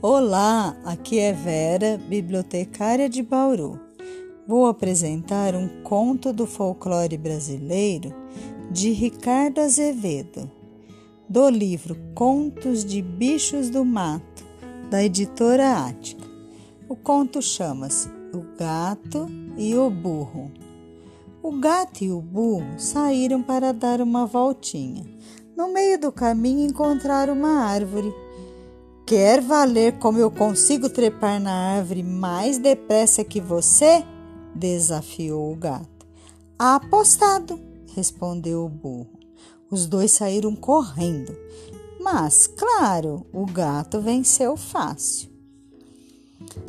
Olá, aqui é Vera, bibliotecária de Bauru. Vou apresentar um conto do folclore brasileiro de Ricardo Azevedo, do livro Contos de Bichos do Mato, da editora Ática. O conto chama-se O Gato e o Burro. O gato e o burro saíram para dar uma voltinha. No meio do caminho encontraram uma árvore Quer valer como eu consigo trepar na árvore mais depressa que você? desafiou o gato. Apostado, respondeu o burro. Os dois saíram correndo, mas, claro, o gato venceu fácil.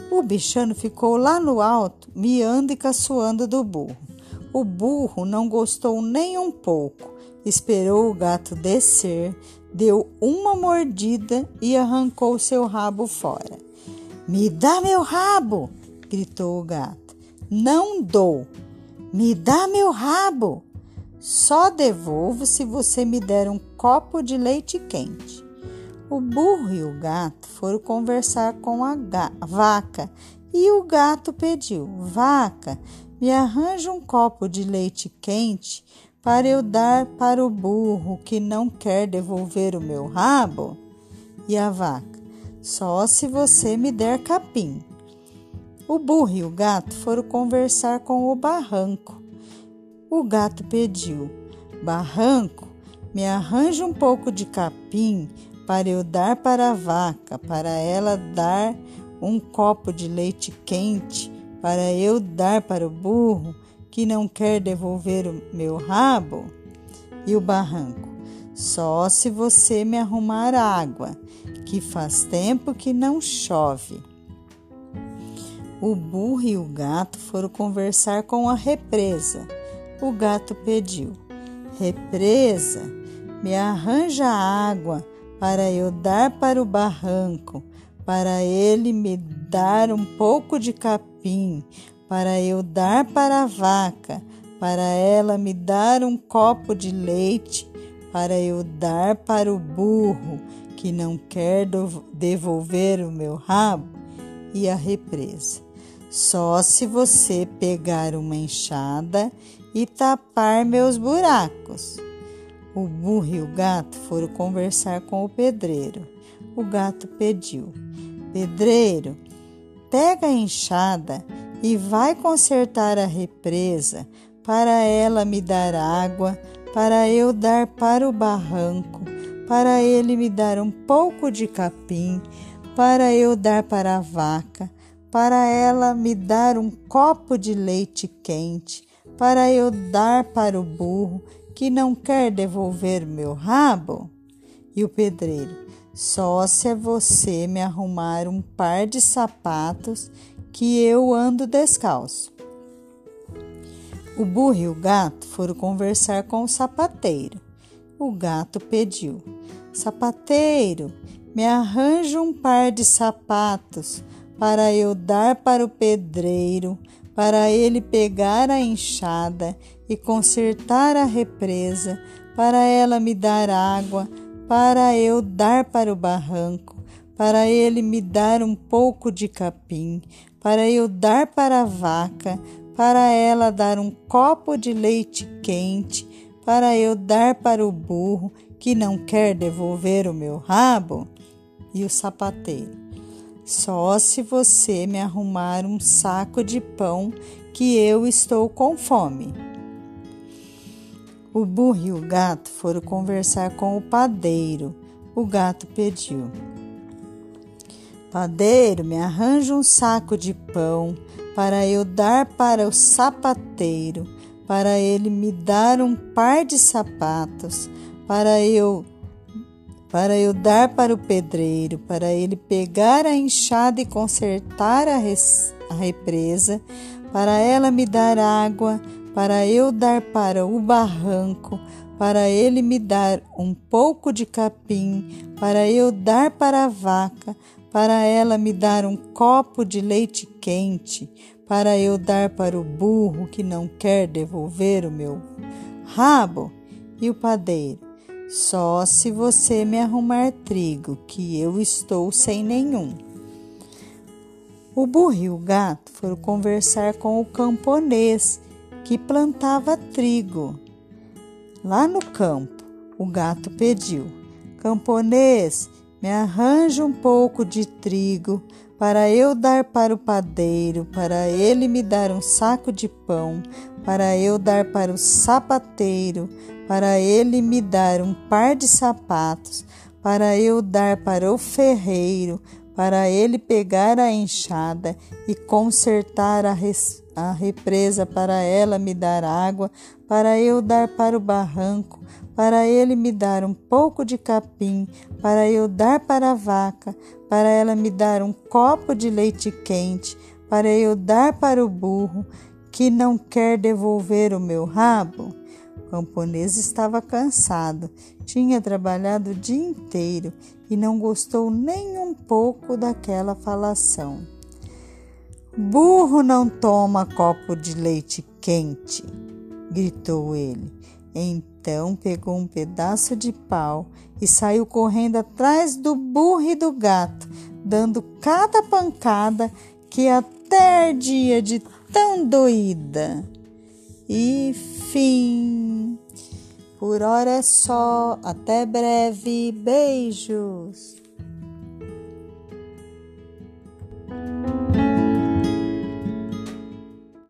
O bichano ficou lá no alto, miando e caçoando do burro. O burro não gostou nem um pouco, esperou o gato descer, deu uma mordida e arrancou seu rabo fora. Me dá meu rabo! gritou o gato. Não dou! Me dá meu rabo! Só devolvo se você me der um copo de leite quente. O burro e o gato foram conversar com a vaca e o gato pediu: Vaca, me arranja um copo de leite quente para eu dar para o burro que não quer devolver o meu rabo? E a vaca: Só se você me der capim. O burro e o gato foram conversar com o barranco. O gato pediu: Barranco, me arranja um pouco de capim para eu dar para a vaca, para ela dar um copo de leite quente, para eu dar para o burro que não quer devolver o meu rabo? E o barranco? Só se você me arrumar água, que faz tempo que não chove. O burro e o gato foram conversar com a represa. O gato pediu: Represa, me arranja água para eu dar para o barranco, para ele me dar um pouco de capim, para eu dar para a vaca, para ela me dar um copo de leite, para eu dar para o burro que não quer devolver o meu rabo, e a represa. Só se você pegar uma enxada e tapar meus buracos. O burro e o gato foram conversar com o pedreiro. O gato pediu: Pedreiro, pega a enxada e vai consertar a represa, para ela me dar água, para eu dar para o barranco, para ele me dar um pouco de capim, para eu dar para a vaca, para ela me dar um copo de leite quente, para eu dar para o burro que não quer devolver meu rabo? E o pedreiro, só se é você me arrumar um par de sapatos que eu ando descalço. O burro e o gato foram conversar com o sapateiro. O gato pediu: Sapateiro, me arranja um par de sapatos para eu dar para o pedreiro, para ele pegar a enxada e consertar a represa, para ela me dar água, para eu dar para o barranco, para ele me dar um pouco de capim, para eu dar para a vaca, para ela dar um copo de leite quente, para eu dar para o burro que não quer devolver o meu rabo? E o sapateiro: Só se você me arrumar um saco de pão, que eu estou com fome. O burro e o gato foram conversar com o padeiro. O gato pediu: Padeiro, me arranja um saco de pão para eu dar para o sapateiro, para ele me dar um par de sapatos, para eu para eu dar para o pedreiro, para ele pegar a enxada e consertar a, res, a represa, para ela me dar água, para eu dar para o barranco, para ele me dar um pouco de capim, para eu dar para a vaca, para ela me dar um copo de leite quente, para eu dar para o burro que não quer devolver o meu rabo? E o padeiro, só se você me arrumar trigo, que eu estou sem nenhum. O burro e o gato foram conversar com o camponês que plantava trigo. Lá no campo, o gato pediu: Camponês, me arranja um pouco de trigo para eu dar para o padeiro, para ele me dar um saco de pão, para eu dar para o sapateiro, para ele me dar um par de sapatos, para eu dar para o ferreiro, para ele pegar a enxada e consertar a, res, a represa, para ela me dar água, para eu dar para o barranco, para ele me dar um pouco de capim, para eu dar para a vaca, para ela me dar um copo de leite quente, para eu dar para o burro, que não quer devolver o meu rabo? O camponês estava cansado, tinha trabalhado o dia inteiro e não gostou nem um pouco daquela falação. Burro não toma copo de leite quente, gritou ele. Então pegou um pedaço de pau e saiu correndo atrás do burro e do gato, dando cada pancada que até ardia de tão doída. E fim. Por hora é só. Até breve. Beijos.